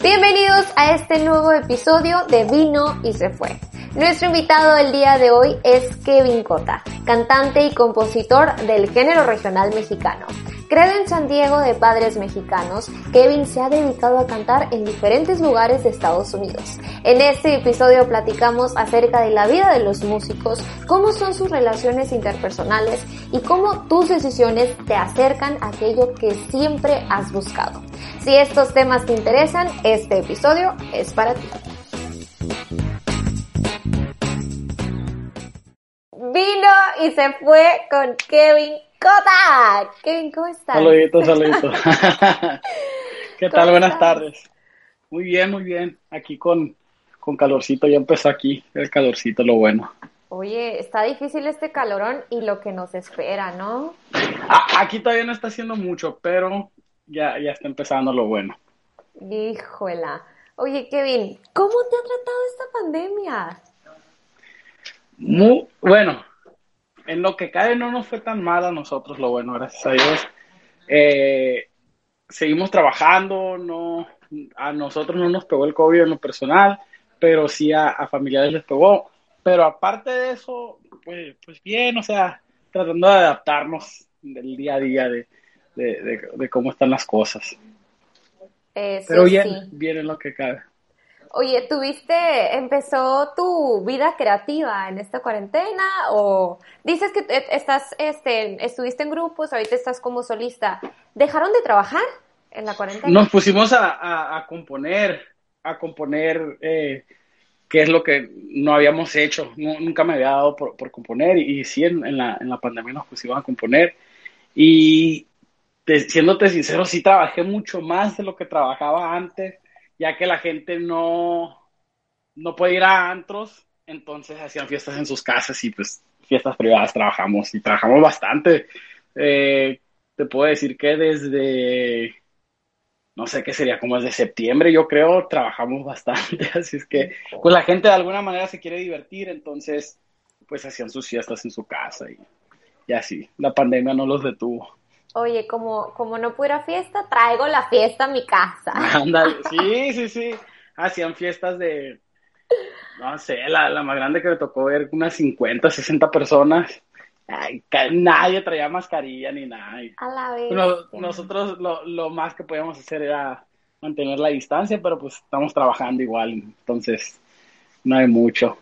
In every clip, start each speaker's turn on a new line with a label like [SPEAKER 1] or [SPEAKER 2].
[SPEAKER 1] Bienvenidos a este nuevo episodio de Vino y se fue. Nuestro invitado del día de hoy es Kevin Cota, cantante y compositor del género regional mexicano. Creado en San Diego de padres mexicanos, Kevin se ha dedicado a cantar en diferentes lugares de Estados Unidos. En este episodio platicamos acerca de la vida de los músicos, cómo son sus relaciones interpersonales y cómo tus decisiones te acercan a aquello que siempre has buscado. Si estos temas te interesan, este episodio es para ti. Vino y se fue con Kevin Cota. Kevin, ¿cómo estás?
[SPEAKER 2] Saludito, saludito. ¿Qué tal? Buenas tardes. Muy bien, muy bien. Aquí con, con calorcito, ya empezó aquí el calorcito, lo bueno.
[SPEAKER 1] Oye, está difícil este calorón y lo que nos espera, ¿no?
[SPEAKER 2] Aquí todavía no está haciendo mucho, pero ya, ya está empezando lo bueno.
[SPEAKER 1] Híjola. Oye, Kevin, ¿cómo te ha tratado esta pandemia?
[SPEAKER 2] Muy bueno. En lo que cae no nos fue tan mal a nosotros, lo bueno, gracias a Dios. Eh, seguimos trabajando, no, a nosotros no nos pegó el COVID en lo personal, pero sí a, a familiares les pegó. Pero aparte de eso, pues, pues bien, o sea, tratando de adaptarnos del día a día, de, de, de, de cómo están las cosas.
[SPEAKER 1] Eh, sí,
[SPEAKER 2] Pero bien,
[SPEAKER 1] sí.
[SPEAKER 2] bien en lo que cabe.
[SPEAKER 1] Oye, ¿tuviste, empezó tu vida creativa en esta cuarentena o dices que estás, este, estuviste en grupos, ahorita estás como solista? ¿Dejaron de trabajar en la cuarentena?
[SPEAKER 2] Nos pusimos a, componer, a componer eh, qué es lo que no habíamos hecho. Nu- nunca me había dado por, por componer y, sí, en, en la, en la pandemia nos pusimos a componer. Y te- siéndote sincero, sí trabajé mucho más de lo que trabajaba antes, ya que la gente no, no puede ir a antros, entonces hacían fiestas en sus casas y pues fiestas privadas trabajamos y trabajamos bastante. Eh, te puedo decir que desde no sé qué sería, como desde septiembre, yo creo, trabajamos bastante, así es que, pues la gente de alguna manera se quiere divertir, entonces, pues hacían sus fiestas en su casa y, y así, la pandemia no los detuvo.
[SPEAKER 1] Oye, como, como no pude ir a fiesta, traigo la fiesta a mi casa.
[SPEAKER 2] Ándale, sí, sí, sí, hacían fiestas de, no sé, la, la más grande que me tocó ver, unas 50, 60 personas, Ay, nadie traía mascarilla ni nada,
[SPEAKER 1] A la vez.
[SPEAKER 2] Nos- nosotros lo, lo más que podíamos hacer era mantener la distancia, pero pues estamos trabajando igual, entonces no hay mucho.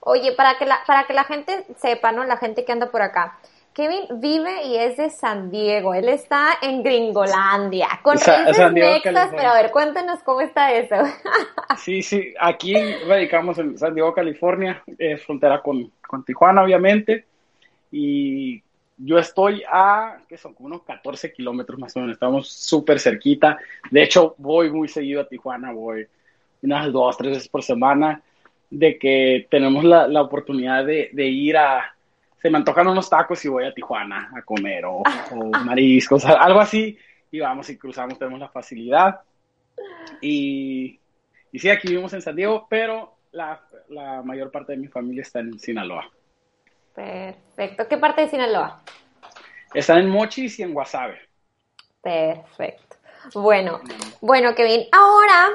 [SPEAKER 1] Oye, para que la, para que la gente sepa, ¿no? La gente que anda por acá. Kevin vive y es de San Diego. Él está en Gringolandia, con
[SPEAKER 2] Sa-
[SPEAKER 1] raíces
[SPEAKER 2] California.
[SPEAKER 1] pero a ver, cuéntanos cómo está eso.
[SPEAKER 2] Sí, sí, aquí radicamos en San Diego, California, es frontera con, con Tijuana, obviamente, y yo estoy a, que son como unos 14 kilómetros más o menos, estamos súper cerquita. De hecho, voy muy seguido a Tijuana, voy unas dos, tres veces por semana, de que tenemos la, la oportunidad de, de ir a, se me antojan unos tacos y voy a Tijuana a comer, o, o mariscos, algo así, y vamos y cruzamos, tenemos la facilidad. Y, y sí, aquí vivimos en San Diego, pero la, la mayor parte de mi familia está en Sinaloa.
[SPEAKER 1] Perfecto. ¿Qué parte de Sinaloa?
[SPEAKER 2] Están en Mochis y en Guasave.
[SPEAKER 1] Perfecto. Bueno, bueno, Kevin, ahora,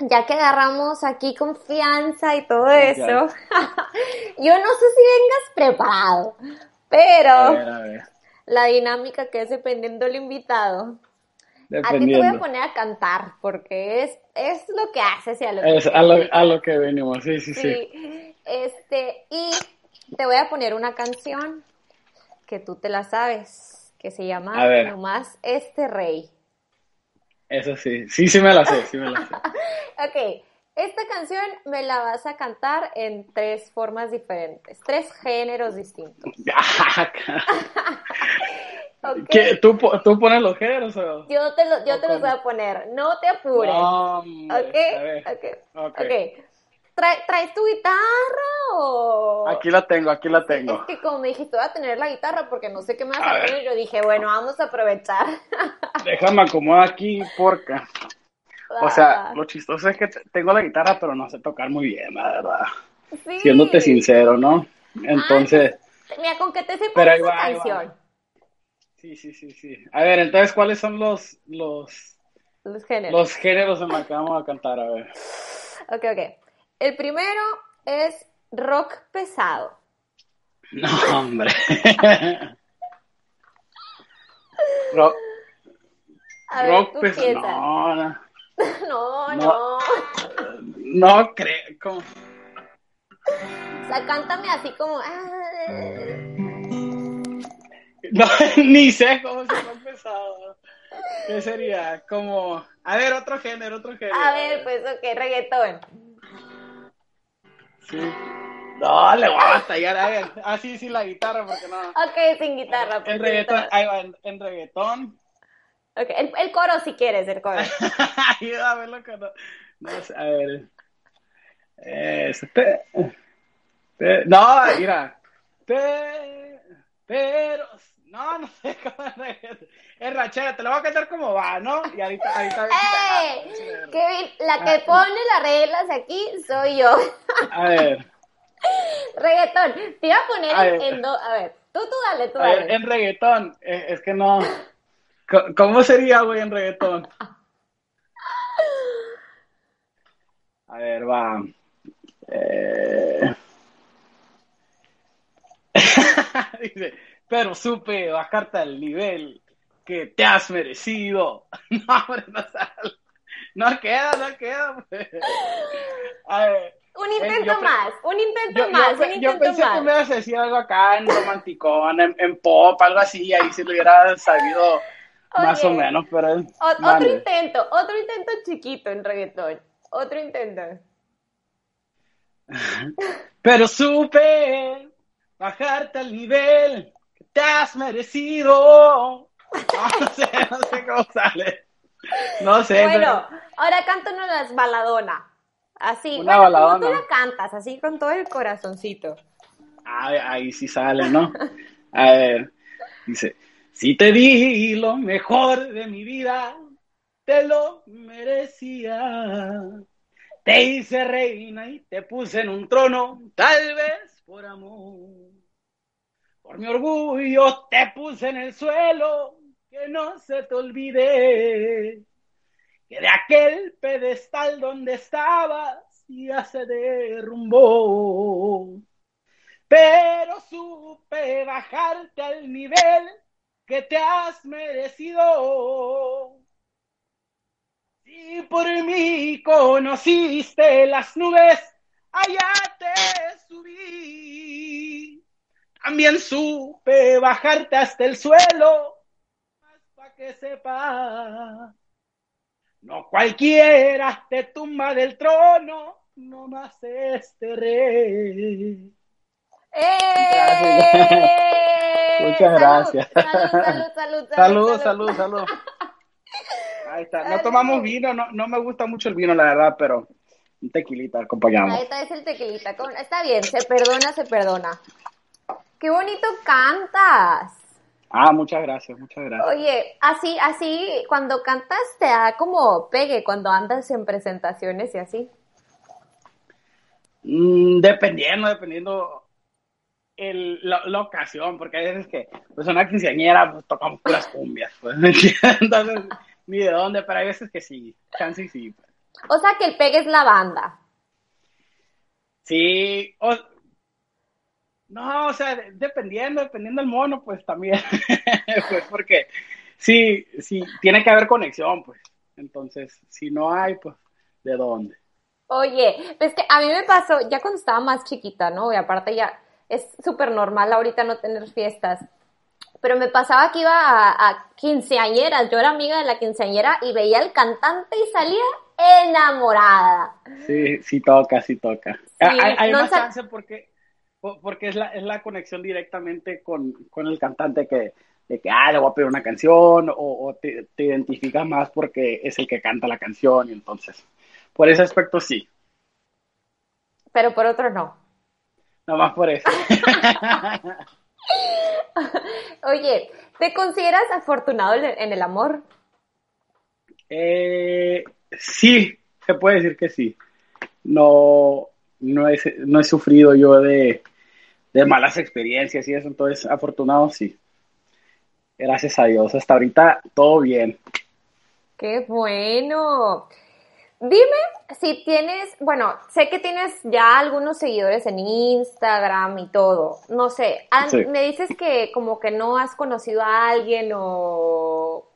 [SPEAKER 1] ya que agarramos aquí confianza y todo eso, yo no sé si vengas preparado, pero
[SPEAKER 2] A ver, a ver.
[SPEAKER 1] la dinámica que es dependiendo del invitado. A ti te voy a poner a cantar porque es, es lo que haces y a lo que
[SPEAKER 2] Es a lo, a lo que venimos, sí, sí, sí.
[SPEAKER 1] Sí, este, y te voy a poner una canción que tú te la sabes, que se llama. Nomás Este Rey.
[SPEAKER 2] Eso sí, sí, sí me la sé, sí me la sé.
[SPEAKER 1] Ok, esta canción me la vas a cantar en tres formas diferentes, tres géneros distintos.
[SPEAKER 2] Okay. ¿Tú, ¿Tú pones los géneros o...?
[SPEAKER 1] Yo te, lo, yo te los voy a poner, no te apures.
[SPEAKER 2] No,
[SPEAKER 1] ¿Ok? Ok. Okay. ¿Traes tu guitarra o...?
[SPEAKER 2] Aquí la tengo, aquí la tengo.
[SPEAKER 1] Es que como me dijiste, voy a tener la guitarra porque no sé qué me vas a, poner, yo dije, bueno, vamos a aprovechar.
[SPEAKER 2] Déjame acomodar aquí porque... O sea, lo chistoso es que tengo la guitarra, pero no sé tocar muy bien, la verdad. Sí. Siéndote sincero, ¿no? Entonces...
[SPEAKER 1] mira, con que te sepas esa canción.
[SPEAKER 2] Sí, sí, sí, sí. A ver, entonces, ¿cuáles son los... Los,
[SPEAKER 1] los géneros.
[SPEAKER 2] Los géneros en los que vamos a cantar, a ver.
[SPEAKER 1] Ok, ok. El primero es rock pesado.
[SPEAKER 2] No, hombre. rock, rock pesado. No, no.
[SPEAKER 1] No, no.
[SPEAKER 2] No, creo.
[SPEAKER 1] O sea, cántame así como. Ah.
[SPEAKER 2] No, ni sé cómo se rock pesado. ¿Qué sería? Como. A ver, otro género, otro género.
[SPEAKER 1] A ver, pues, ok, reggaetón.
[SPEAKER 2] Sí. No, le voy a batallar. A ver, ah, sí, sí, la guitarra, porque no.
[SPEAKER 1] Ok, sin guitarra.
[SPEAKER 2] En, pues, reggaetón, ahí va, en, reggaetón.
[SPEAKER 1] Ok, el, el, coro si quieres, el coro.
[SPEAKER 2] Ayúdame, loco. No, no sé, a ver. Este. no, mira. pero. No, no sé cómo es. Es rachera, te lo voy a cantar como va, ¿no? Y ahorita. ahorita
[SPEAKER 1] ¡Eh! Kevin, la que ah. pone las reglas aquí soy yo.
[SPEAKER 2] A ver.
[SPEAKER 1] reggaetón. Te iba a poner en, dos. A ver, tú, tú dale, tú dale.
[SPEAKER 2] en reggaetón, eh, es que no. ¿Cómo sería, güey, en reggaetón? A ver, va. Eh... Dice, pero supe bajarte al nivel que te has merecido. No, hombre, no sale. No queda, no queda. Pues. A ver.
[SPEAKER 1] Un intento más, un intento más, un intento
[SPEAKER 2] yo pensé
[SPEAKER 1] más.
[SPEAKER 2] que me ibas a decir algo acá en romanticón, en, pop, algo así, ahí si lo hubiera sabido más o menos, pero...
[SPEAKER 1] otro intento, otro intento chiquito en reggaetón, otro intento.
[SPEAKER 2] pero supe bajarte al nivel te has merecido. No, sé, no sé cómo sale. No sé.
[SPEAKER 1] Bueno, ahora cántanos las baladona. Así, Una bueno, como tú la cantas, así con todo el corazoncito.
[SPEAKER 2] Ah, ahí sí sale, ¿no? A ver, dice, si te di lo mejor de mi vida, te lo merecía. Te hice reina y te puse en un trono, tal vez por amor. Por mi orgullo te puse en el suelo, que no se te olvide que de aquel pedestal donde estabas ya se derrumbó. Pero supe bajarte al nivel que te has merecido. Si por mí conociste las nubes, allá te subí. También supe bajarte hasta el suelo, más para que sepas no cualquiera te tumba del trono, no más este rey.
[SPEAKER 1] ¡Eh!
[SPEAKER 2] Muchas gracias.
[SPEAKER 1] Salud, salud, salud.
[SPEAKER 2] Salud, salud, salud. Ahí está. No tomamos vino, no, no me gusta mucho el vino, la verdad, pero un tequilita acompañamos.
[SPEAKER 1] Ahí está, es el tequilita. Está bien, se perdona, se perdona. ¡Qué bonito cantas!
[SPEAKER 2] Ah, muchas gracias, muchas gracias.
[SPEAKER 1] Oye, así, así, cuando cantas te da como pegue cuando andas en presentaciones y así.
[SPEAKER 2] Mm, dependiendo, dependiendo el, la, ocasión, porque hay veces que, pues una quinceañera, pues tocamos puras cumbias, pues, Entonces, ni de dónde, pero hay veces que sí, chance y sí. Pues.
[SPEAKER 1] O sea que el pegue es la banda.
[SPEAKER 2] Sí, o, no, o sea, dependiendo, dependiendo del mono, pues también, pues porque sí, sí, tiene que haber conexión, pues. Entonces, si no hay, pues, ¿de dónde?
[SPEAKER 1] Oye, pues que a mí me pasó, ya cuando estaba más chiquita, ¿no? Y aparte ya es súper normal ahorita no tener fiestas. Pero me pasaba que iba a, quinceañeras, yo era amiga de la quinceañera y veía al cantante y salía enamorada.
[SPEAKER 2] Sí, sí toca, sí toca. hay, más chance porque porque es la, es la conexión directamente con, el cantante que de que, ah, le voy a pedir una canción, o, te, identificas más porque es el que canta la canción, y entonces, por ese aspecto sí.
[SPEAKER 1] Pero por otro no.
[SPEAKER 2] No más por eso.
[SPEAKER 1] Oye, ¿te consideras afortunado en el amor?
[SPEAKER 2] Eh, sí, se puede decir que sí. No, no, he, no he sufrido yo de, de malas experiencias y eso, entonces afortunado sí. Gracias a Dios, hasta ahorita todo bien.
[SPEAKER 1] Qué bueno. Dime si tienes, bueno, sé que tienes ya algunos seguidores en Instagram y todo. No sé, me dices que como que no has conocido a alguien o...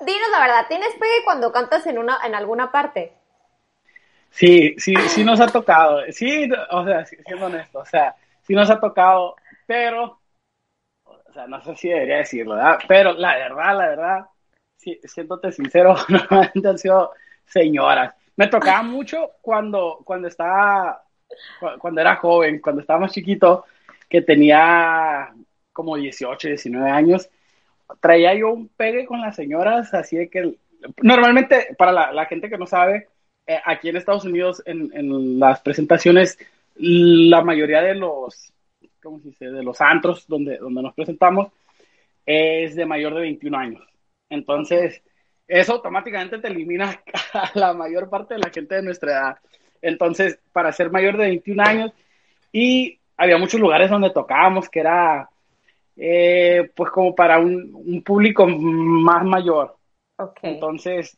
[SPEAKER 1] Dinos la verdad, ¿tienes pegue cuando cantas en, una, en alguna parte?
[SPEAKER 2] Sí, sí, sí nos ha tocado. Sí, o sea, siendo honesto, o sea, sí nos ha tocado, pero sea, no sé si debería decirlo, ¿verdad? Pero la verdad, la verdad, si, sincero, normalmente han sido señoras. Me tocaba mucho cuando, cuando estaba, cuando era joven, cuando estaba más chiquito, que tenía como 18, 19 años, traía yo un pegue con las señoras, así de que normalmente, para la, gente que no sabe, eh, aquí en Estados Unidos, en, las presentaciones, la mayoría de los ¿cómo se dice? De los antros donde, donde nos presentamos, es de mayor de 21 años. Entonces, eso automáticamente te elimina a la mayor parte de la gente de nuestra edad. Entonces, para ser mayor de 21 años, y había muchos lugares donde tocábamos que era, eh, pues, como para un, público más mayor.
[SPEAKER 1] Okay.
[SPEAKER 2] Entonces,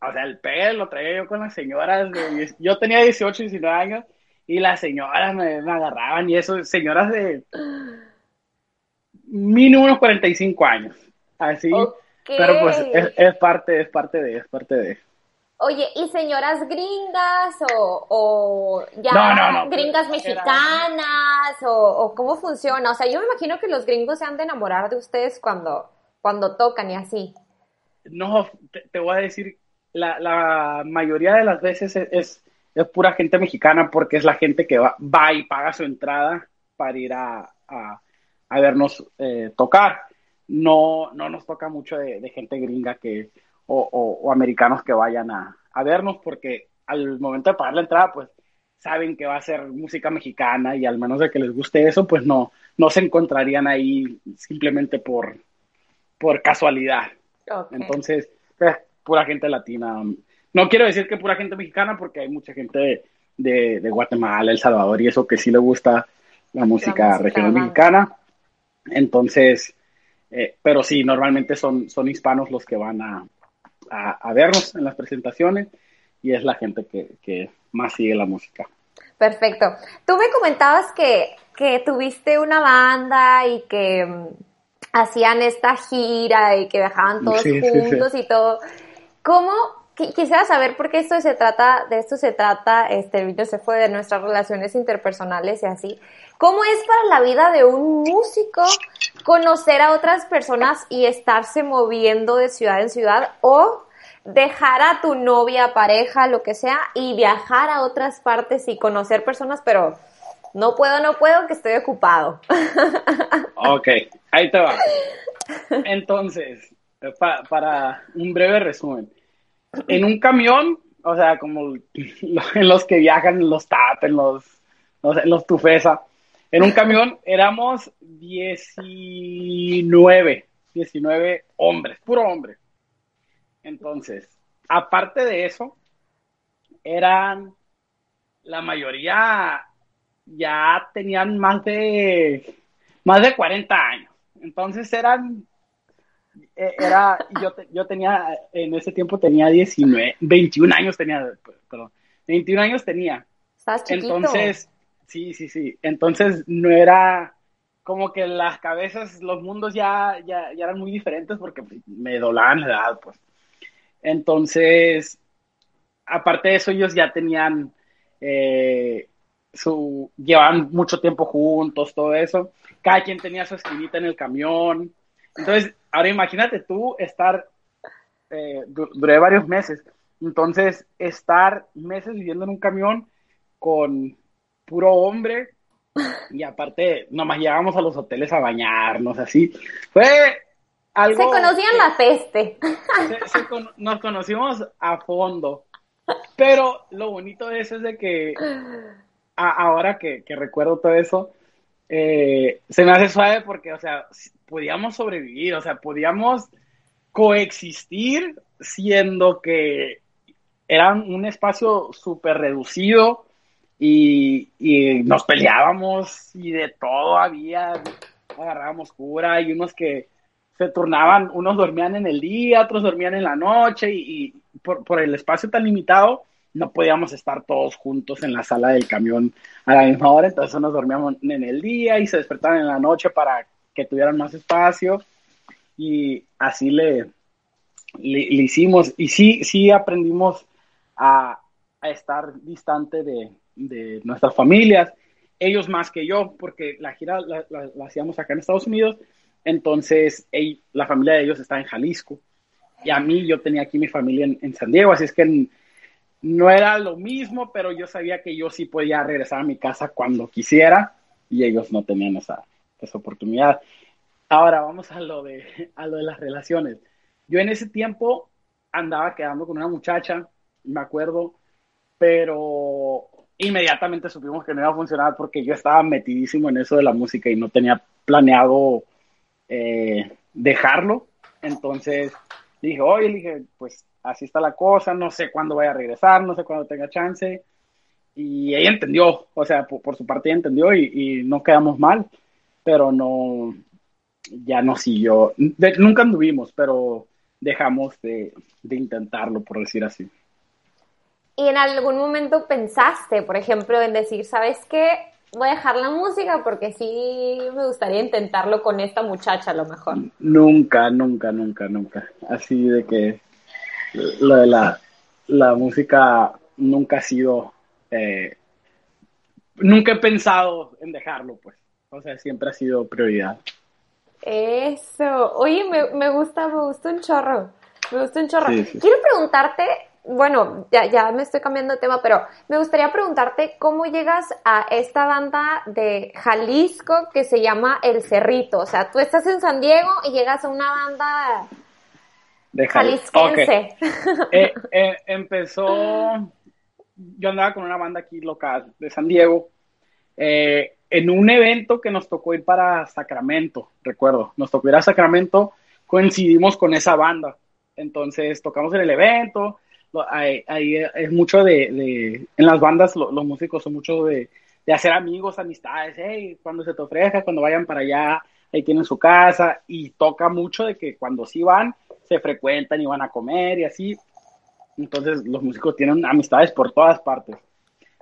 [SPEAKER 2] o sea, el pelo lo traía yo con las señoras. yo tenía 18, 19 años y las señoras me, agarraban y eso, señoras de mínimo unos 45 años, así. Pero pues es, parte, es parte de, es parte de.
[SPEAKER 1] Oye, ¿y señoras gringas o, ya gringas mexicanas o, cómo funciona? O sea, yo me imagino que los gringos se han de enamorar de ustedes cuando, cuando tocan y así.
[SPEAKER 2] No, te, voy a decir, la, la, mayoría de las veces es es pura gente mexicana porque es la gente que va, va y paga su entrada para ir a, a, vernos eh, tocar. No, no nos toca mucho de, gente gringa que, o, o, americanos que vayan a, a, vernos porque al momento de pagar la entrada, pues saben que va a ser música mexicana y al menos de que les guste eso, pues no, no se encontrarían ahí simplemente por, por casualidad. Entonces, pues, pura gente latina. No quiero decir que pura gente mexicana, porque hay mucha gente de, Guatemala, El Salvador y eso que sí le gusta la música, regional mexicana. Entonces, eh, pero sí, normalmente son, son hispanos los que van a, vernos en las presentaciones y es la gente que, más sigue la música.
[SPEAKER 1] Perfecto. Tú me comentabas que, tuviste una banda y que mm, hacían esta gira y que viajaban todos juntos y todo. ¿Cómo, quisiera saber por qué esto se trata, de esto se trata, este video se fue de nuestras relaciones interpersonales y así. ¿Cómo es para la vida de un músico conocer a otras personas y estarse moviendo de ciudad en ciudad o dejar a tu novia, pareja, lo que sea, y viajar a otras partes y conocer personas, pero no puedo, no puedo, que estoy ocupado.
[SPEAKER 2] Ok, ahí te va. Entonces, para un breve resumen en un camión, o sea, como en los que viajan en los TAP, en los, los Tufesa, en un camión éramos 19, 19 hombres, puro hombre. Entonces, aparte de eso, eran, la mayoría ya tenían más de, más de 40 años. Entonces eran era, yo, yo tenía, en ese tiempo tenía 19, 21 años tenía, perdón, 21 años tenía.
[SPEAKER 1] Estás chiquito.
[SPEAKER 2] Entonces, sí, sí, sí. Entonces no era como que las cabezas, los mundos ya, ya, ya eran muy diferentes porque me doblaban la edad, pues. Entonces, aparte de eso, ellos ya tenían eh, su, llevaban mucho tiempo juntos, todo eso. Cada quien tenía su esquinita en el camión. Entonces, ahora imagínate tú estar, eh, duré varios meses, entonces estar meses viviendo en un camión con puro hombre, Y aparte, nomás llegábamos a los hoteles a bañarnos, así. Fue algo...
[SPEAKER 1] Se conocían la peste.
[SPEAKER 2] nos conocimos a fondo. Pero lo bonito de eso es de que ahora que, recuerdo todo eso, eh, se me hace suave porque, o sea, podíamos sobrevivir, o sea, podíamos coexistir siendo que era un espacio súper reducido y, nos peleábamos y de todo había, agarrábamos cura y unos que se turnaban, unos dormían en el día, otros dormían en la noche y, por, por, el espacio tan limitado no podíamos estar todos juntos en la sala del camión a la misma hora, entonces nos dormíamos en el día y se despertaban en la noche para que tuvieran más espacio. Y así le, le, hicimos. Y sí, sí aprendimos a, a estar distante de, de, nuestras familias, ellos más que yo, porque la gira la, hacíamos acá en Estados Unidos, entonces la familia de ellos está en Jalisco. Y a mí yo tenía aquí mi familia en, en San Diego, así es que no era lo mismo, pero yo sabía que yo sí podía regresar a mi casa cuando quisiera y ellos no tenían esa, esa oportunidad. Ahora vamos a lo, de, a lo de las relaciones. Yo en ese tiempo andaba quedando con una muchacha, me acuerdo, pero inmediatamente supimos que no iba a funcionar porque yo estaba metidísimo en eso de la música y no tenía planeado eh, dejarlo. Entonces dije, oye, dije, pues así está la cosa, no sé cuándo vaya a regresar, no sé cuándo tenga chance. Y ella entendió, o sea, por, su parte ella entendió y, no quedamos mal, pero no, ya no siguió. nunca anduvimos, pero dejamos de, de intentarlo, por decir así.
[SPEAKER 1] ¿Y en algún momento pensaste, por ejemplo, en decir, ¿sabes qué? Voy a dejar la música porque sí me gustaría intentarlo con esta muchacha a lo mejor.
[SPEAKER 2] Nunca, nunca, nunca, nunca. Así de que lo de la, la música nunca ha sido, eh, nunca he pensado en dejarlo, pues. O sea, siempre ha sido prioridad.
[SPEAKER 1] Eso. Oye, me, me gusta, me gusta un chorro. Me gusta un chorro. Quiero preguntarte, bueno, ya, ya me estoy cambiando de tema, pero me gustaría preguntarte cómo llegas a esta banda de Jalisco que se llama El Cerrito. O sea, tú estás en San Diego y llegas a una banda
[SPEAKER 2] de Jalisquense. Eh, eh, empezó, yo andaba con una banda aquí local de San Diego, eh, en un evento que nos tocó ir para Sacramento, recuerdo, nos tocó ir a Sacramento, coincidimos con esa banda, entonces tocamos en el evento, ahí, es mucho de, en las bandas los músicos son mucho de, de hacer amigos, amistades, hey, cuando se te ofrezca, cuando vayan para allá, ahí tienen su casa, y toca mucho de que cuando sí van, se frecuentan y van a comer y así. Entonces los músicos tienen amistades por todas partes.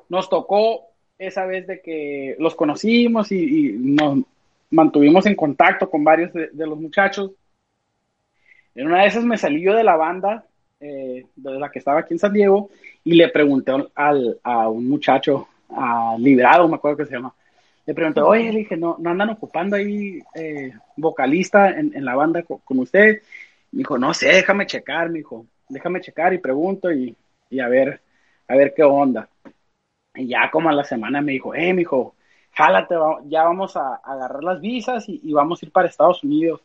[SPEAKER 2] Nos tocó esa vez de que los conocimos y, nos mantuvimos en contacto con varios de, los muchachos. En una de esas me salí yo de la banda, eh, de la que estaba aquí en San Diego, y le pregunté al, a un muchacho, a Librado, me acuerdo que se llama, le pregunté, oye, le dije, ¿no, no andan ocupando ahí eh, vocalista en, en, la banda con, con usted? Me dijo, no sé, déjame checar, me dijo, déjame checar y pregunto y, a ver, a ver qué onda. Y ya como a la semana me dijo, eh, me dijo, jálate, ya vamos a, agarrar las visas y, vamos a ir para Estados Unidos.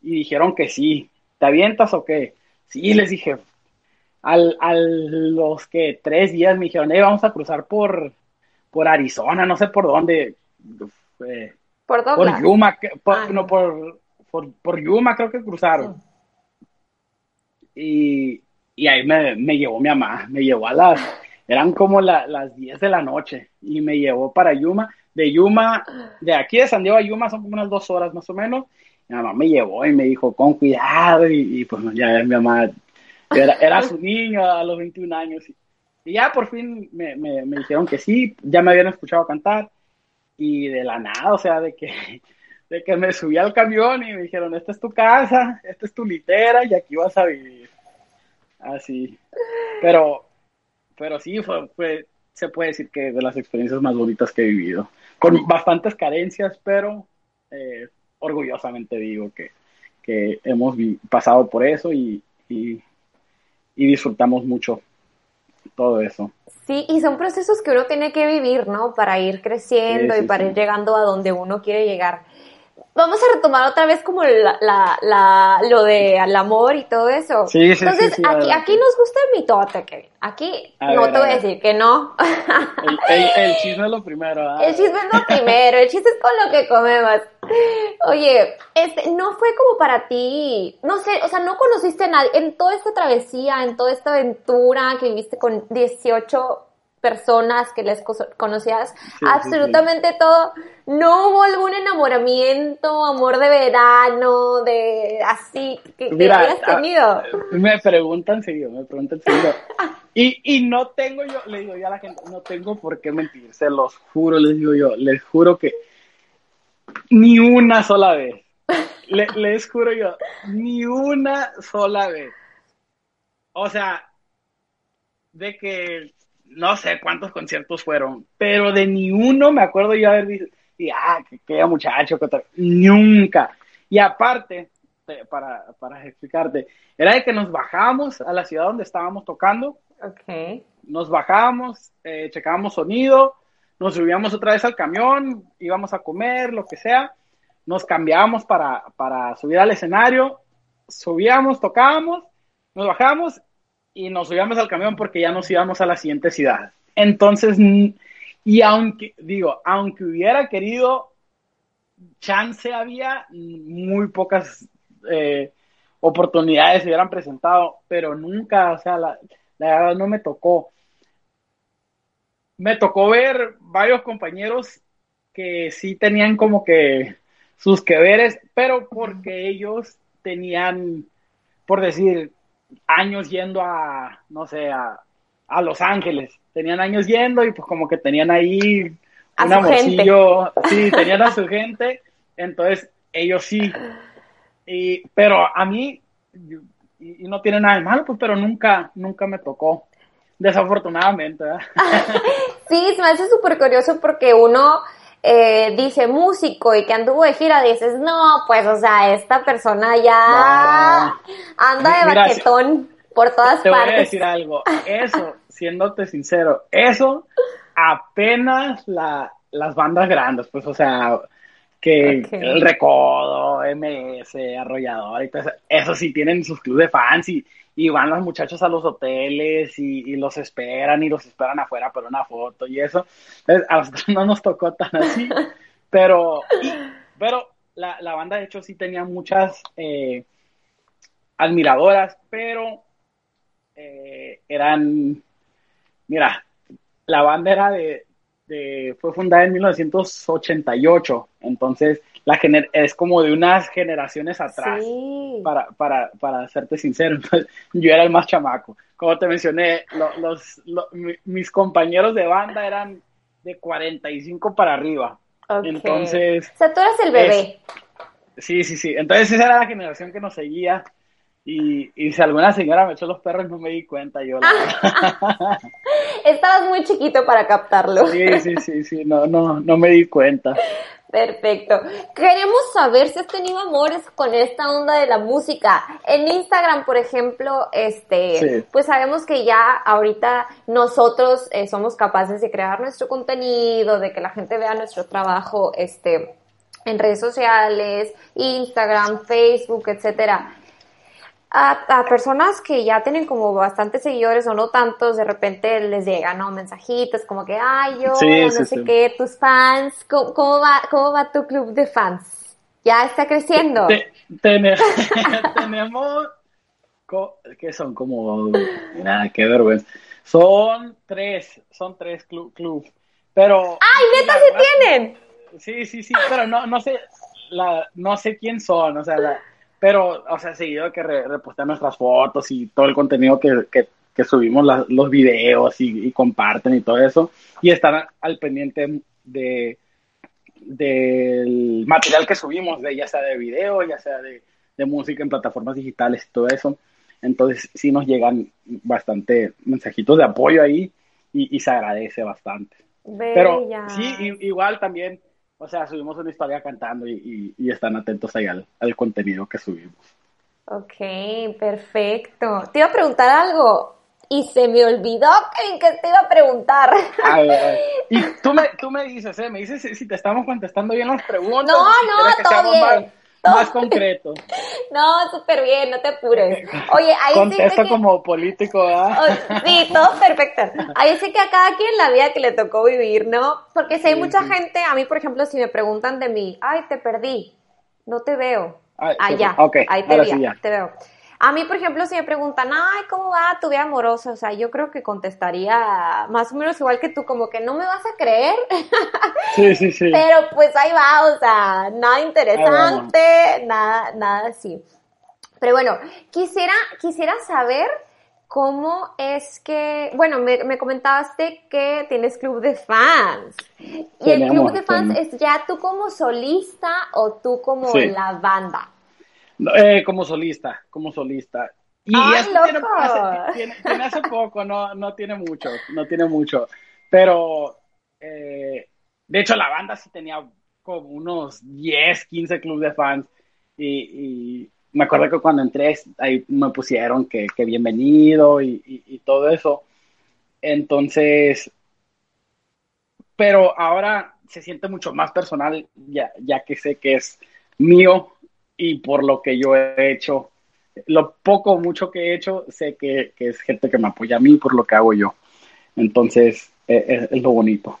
[SPEAKER 2] Y dijeron que sí, ¿te avientas o qué? Sí, les dije, al, a los que tres días me dijeron, eh, vamos a cruzar por, por Arizona, no sé por dónde.
[SPEAKER 1] Eh, por,
[SPEAKER 2] por Yuma, por, ah. no, por, por, por, Yuma creo que cruzaron. Y, ahí me, llevó mi mamá, me llevó a las, eran como las 10 de la noche y me llevó para Yuma. De Yuma, de aquí de San Diego a Yuma son como unas dos horas más o menos. Mi mamá me llevó y me dijo, con cuidado, y, pues ya mi mamá era, su niño a los 21 años. Y, ya por fin me, me, dijeron que sí, ya me habían escuchado cantar y de la nada, o sea, de que de que me subí al camión y me dijeron, esta es tu casa, esta es tu litera y aquí vas a vivir. Así. Pero, pero sí, fue, se puede decir que de las experiencias más bonitas que he vivido. Con bastantes carencias, pero eh, orgullosamente digo que, que hemos pasado por eso y, y, disfrutamos mucho todo eso.
[SPEAKER 1] Sí, y son procesos que uno tiene que vivir, ¿no? Para ir creciendo y para ir llegando a donde uno quiere llegar. Vamos a retomar otra vez como la, la, lo de al amor y todo eso.
[SPEAKER 2] Sí, sí,
[SPEAKER 1] Entonces,
[SPEAKER 2] sí,
[SPEAKER 1] aquí, aquí nos gusta el mitote, Kevin. Aquí no te voy a, decir que no.
[SPEAKER 2] El, el, chisme es lo primero. ¿ah?
[SPEAKER 1] El chisme es lo primero, el chisme es con lo que comemos. Oye, este, no fue como para ti, no sé, o sea, no conociste a nadie en toda esta travesía, en toda esta aventura que viviste con 18 personas que les conocías, absolutamente todo. ¿No hubo algún enamoramiento, amor de verano, de así, que, Mira, ah, tenido?
[SPEAKER 2] Me preguntan seguido, me preguntan seguido. y, y no tengo yo, le digo yo a la gente, no tengo por qué mentir, se los juro, les digo yo, les juro que ni una sola vez. les juro yo, ni una sola vez. O sea, de que no sé cuántos conciertos fueron, pero de ni uno me acuerdo yo haber visto, y ah, que, muchacho, que nunca. Y aparte, para, para explicarte, era de que nos bajábamos a la ciudad donde estábamos tocando.
[SPEAKER 1] Okay.
[SPEAKER 2] Nos bajábamos, eh, checábamos sonido, nos subíamos otra vez al camión, íbamos a comer, lo que sea, nos cambiábamos para, para subir al escenario, subíamos, tocábamos, nos bajábamos y nos subíamos al camión porque ya nos íbamos a la siguiente ciudad. Entonces, y aunque, digo, aunque hubiera querido, chance había muy pocas eh, oportunidades se hubieran presentado, pero nunca, o sea, la, la verdad no me tocó. Me tocó ver varios compañeros que sí tenían como que sus que veres, pero porque ellos tenían, por decir, años yendo a, no sé, a, Los Ángeles. Tenían años yendo y pues como que tenían ahí un amorcillo. Sí, tenían a su gente. Entonces, ellos sí. Y, pero a mí, y, no tiene nada de malo, pues, pero nunca, nunca me tocó. Desafortunadamente.
[SPEAKER 1] sí, se me hace súper curioso porque uno eh, dice músico y que anduvo de gira, dices, no, pues, o sea, esta persona ya anda de baquetón por todas partes. Te voy a
[SPEAKER 2] decir algo, eso, siéndote sincero, eso apenas la, las bandas grandes, pues, o sea, que el Recodo, MS, Arrollador y todo eso, eso sí tienen sus clubes de fans y, y van los muchachos a los hoteles y, los esperan y los esperan afuera por una foto y eso. Entonces, a nosotros no nos tocó tan así, pero, pero la, la, banda de hecho sí tenía muchas eh, admiradoras, pero eh, eran, mira, la banda era de, de, fue fundada en 1988, entonces la gener es como de unas generaciones atrás, para, para, para serte sincero. yo era el más chamaco. Como te mencioné, los, mis compañeros de banda eran de 45 para arriba. Entonces.
[SPEAKER 1] O sea, tú eras el bebé.
[SPEAKER 2] sí, sí, sí. Entonces esa era la generación que nos seguía. Y, y, si alguna señora me echó los perros, no me di cuenta yo.
[SPEAKER 1] Estabas muy chiquito para captarlo.
[SPEAKER 2] Sí, sí, sí, sí, no, no, no me di cuenta.
[SPEAKER 1] Perfecto. Queremos saber si has tenido amores con esta onda de la música. En Instagram, por ejemplo, este, pues sabemos que ya ahorita nosotros eh, somos capaces de crear nuestro contenido, de que la gente vea nuestro trabajo, este, en redes sociales, Instagram, Facebook, etcétera a, personas que ya tienen como bastantes seguidores o no tantos, de repente les llegan ¿no? mensajitos como que, ay, yo, no sé qué, tus fans, ¿cómo, va, ¿cómo va tu club de fans? ¿Ya está creciendo?
[SPEAKER 2] tenemos, ¿qué son? Como, nada, qué vergüenza. Son tres, son tres club, club. Pero...
[SPEAKER 1] ¡Ay, neta sí tienen!
[SPEAKER 2] Sí, sí, sí, pero no, no sé, la, no sé quién son, o sea, la, pero, o sea, seguido que re repostean nuestras fotos y todo el contenido que, que, subimos, los videos y, comparten y todo eso, y están al pendiente de del material que subimos, de, ya sea de video, ya sea de, música en plataformas digitales y todo eso. Entonces sí nos llegan bastante mensajitos de apoyo ahí y, se agradece bastante. Pero sí, igual también o sea, subimos una historia cantando y, están atentos ahí al, contenido que subimos.
[SPEAKER 1] Ok, perfecto. Te iba a preguntar algo. y se me olvidó, Kevin, que te iba a preguntar.
[SPEAKER 2] A ver, y tú me, tú me dices, ¿eh? Me dices si te estamos contestando bien las preguntas.
[SPEAKER 1] No, no, todo bien.
[SPEAKER 2] Más, concreto.
[SPEAKER 1] No, súper bien, no te apures. Oye, ahí
[SPEAKER 2] Contesta que... como político, ¿ah?
[SPEAKER 1] sí, todo perfecto. Ahí sí que a cada quien la vida que le tocó vivir, ¿no? Porque si hay mucha gente, a mí, por ejemplo, si me preguntan de mí, ay, te perdí, no te veo. Ay, ah, ya, ahí te, sí, te veo. A mí, por ejemplo, si me preguntan, ay, ¿cómo va tu vida amorosa? O sea, yo creo que contestaría más o menos igual que tú, como que no me vas a creer.
[SPEAKER 2] Sí, sí, sí.
[SPEAKER 1] Pero pues ahí va, o sea, nada interesante, nada, nada así. Pero bueno, quisiera, quisiera saber cómo es que, bueno, me, me comentaste que tienes club de fans. ¿Y el club de fans es ya tú como solista o tú como la banda?
[SPEAKER 2] Eh, como solista, como solista. Y tiene, hace, poco, no, no tiene mucho, no tiene mucho. Pero, eh, de hecho, la banda sí tenía como unos 10, 15 clubes de fans. Y, me acuerdo que cuando entré, ahí me pusieron que, bienvenido y, todo eso. Entonces, pero ahora se siente mucho más personal, ya, ya que sé que es mío y por lo que yo he hecho, lo poco o mucho que he hecho, sé que, es gente que me apoya a mí por lo que hago yo. Entonces, eh, es, lo bonito.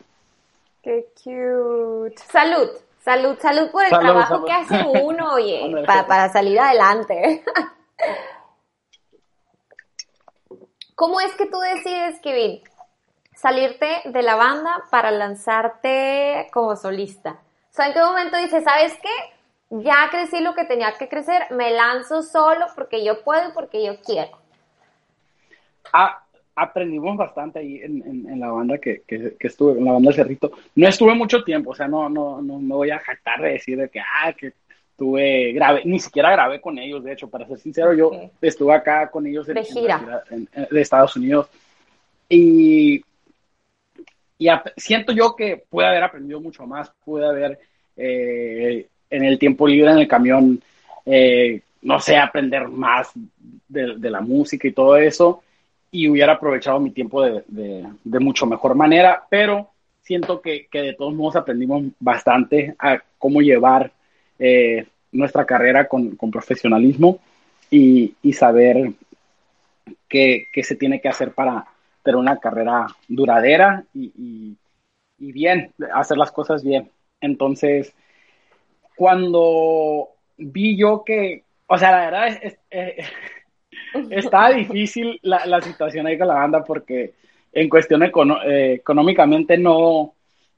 [SPEAKER 1] Qué cute. Salud, salud, salud por el trabajo que hace uno, oye, para, salir adelante. ¿Cómo es que tú decides, Kevin, salirte de la banda para lanzarte como solista? O sea, ¿en qué momento dices, sabes qué? Ya crecí lo que tenía que crecer, me lanzo solo porque yo puedo y porque yo quiero.
[SPEAKER 2] Ah, aprendimos bastante ahí en, la banda que, estuve, en la banda Cerrito. No estuve mucho tiempo, o sea, no, no, no me voy a jactar de decir de que, ah, que estuve, grabé, ni siquiera grabé con ellos, de hecho, para ser sincero, yo estuve acá con ellos
[SPEAKER 1] de, gira.
[SPEAKER 2] de Estados Unidos. Y, y siento yo que pude haber aprendido mucho más, pude haber eh, en el tiempo libre en el camión, eh, no sé, aprender más de, la música y todo eso, y hubiera aprovechado mi tiempo de, mucho mejor manera, pero siento que, de todos modos aprendimos bastante a cómo llevar eh, nuestra carrera con, profesionalismo y, saber qué, se tiene que hacer para tener una carrera duradera y bien, hacer las cosas bien. Entonces, cuando vi yo que, o sea, la verdad es, eh, estaba difícil la, situación ahí con la banda porque en cuestión eh, económicamente no,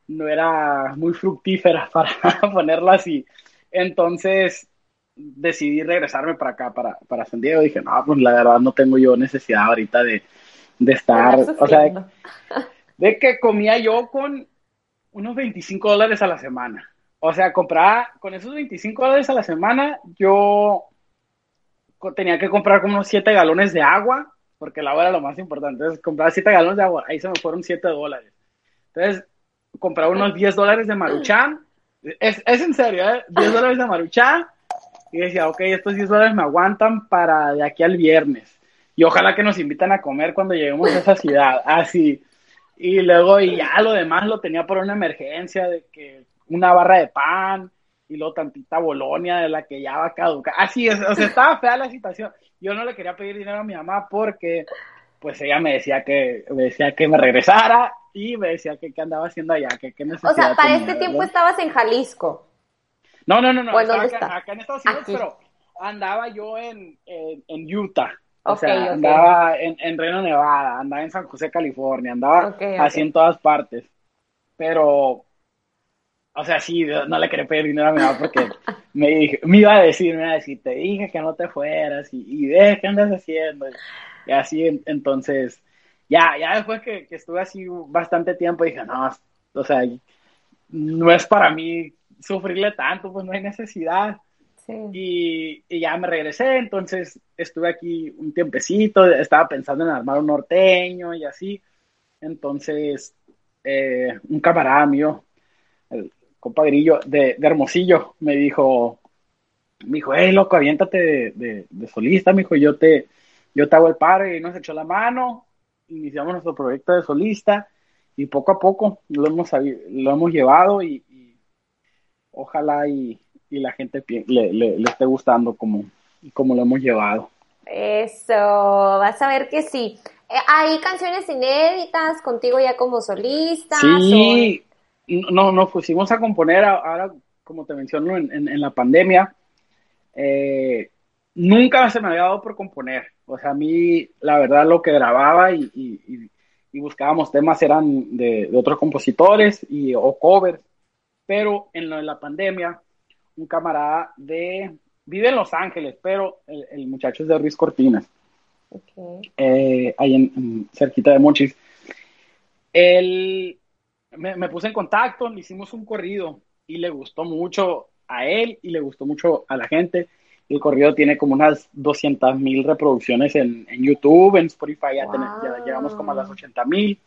[SPEAKER 2] no era muy fructífera para ponerlo así. Entonces decidí regresarme para acá, para, para San Diego. Dije, no, pues la verdad no tengo yo necesidad ahorita de, de estar, o sea, de, de que comía yo con unos 25 dólares a la semana. O sea, compraba con esos 25 dólares a la semana, yo tenía que comprar como unos 7 galones de agua, porque el agua era lo más importante. Entonces, compraba 7 galones de agua, ahí se me fueron 7 dólares. Entonces, compraba unos 10 dólares de maruchan. Es, es en serio, ¿eh? 10 dólares de maruchan. Y decía, ok, estos 10 dólares me aguantan para de aquí al viernes. Y ojalá que nos invitan a comer cuando lleguemos a esa ciudad. Así. Y luego, y ya lo demás lo tenía por una emergencia de que una barra de pan y luego tantita bolonia de la que ya va a caducar. Así es, o sea, estaba fea la situación. Yo no le quería pedir dinero a mi mamá porque pues ella me decía que me decía que me regresara y me decía que qué andaba haciendo allá, que qué
[SPEAKER 1] O sea, para este tiempo estabas en Jalisco.
[SPEAKER 2] No, no, no, no, estaba acá, acá, en Estados Unidos, pero andaba yo en, en, Utah. O sea, andaba en, en, Reno, Nevada, andaba en San José, California, andaba así en todas partes. Pero o sea, sí, no le quería pedir dinero a mi mamá porque me, me iba a decir, me iba a decir, te dije que no te fueras y, y ve qué andas haciendo. Y así, entonces, ya, ya después que, estuve así bastante tiempo, dije, no, o sea, no es para mí sufrirle tanto, pues no hay necesidad. Y, y, ya me regresé, entonces estuve aquí un tiempecito, estaba pensando en armar un norteño y así. Entonces, eh, un camarada mío, compadrillo de, de, Hermosillo, me dijo, me dijo, hey, loco, aviéntate de, de, solista, me dijo, yo te, yo te hago el par y nos echó la mano iniciamos nuestro proyecto de solista y poco a poco lo hemos, lo hemos llevado y, ojalá y, la gente le, le, esté gustando como, como lo hemos llevado.
[SPEAKER 1] Eso, vas a ver que sí. Eh, ¿Hay canciones inéditas contigo ya como solista?
[SPEAKER 2] Sí, no, nos pusimos a componer ahora, como te menciono, en, en, la pandemia. Eh, nunca se me había dado por componer. O sea, a mí, la verdad, lo que grababa y, y, buscábamos temas eran de, otros compositores y, o covers. Pero en, lo, de la pandemia, un camarada de... Vive en Los Ángeles, pero el, muchacho es de Ruiz Cortinas. Eh, ahí en, cerquita de Monchis. Él me, me puse en contacto, le hicimos un corrido y le gustó mucho a él y le gustó mucho a la gente el corrido tiene como unas 200 mil reproducciones en, YouTube, en Spotify ya, llegamos como a las 80 mil.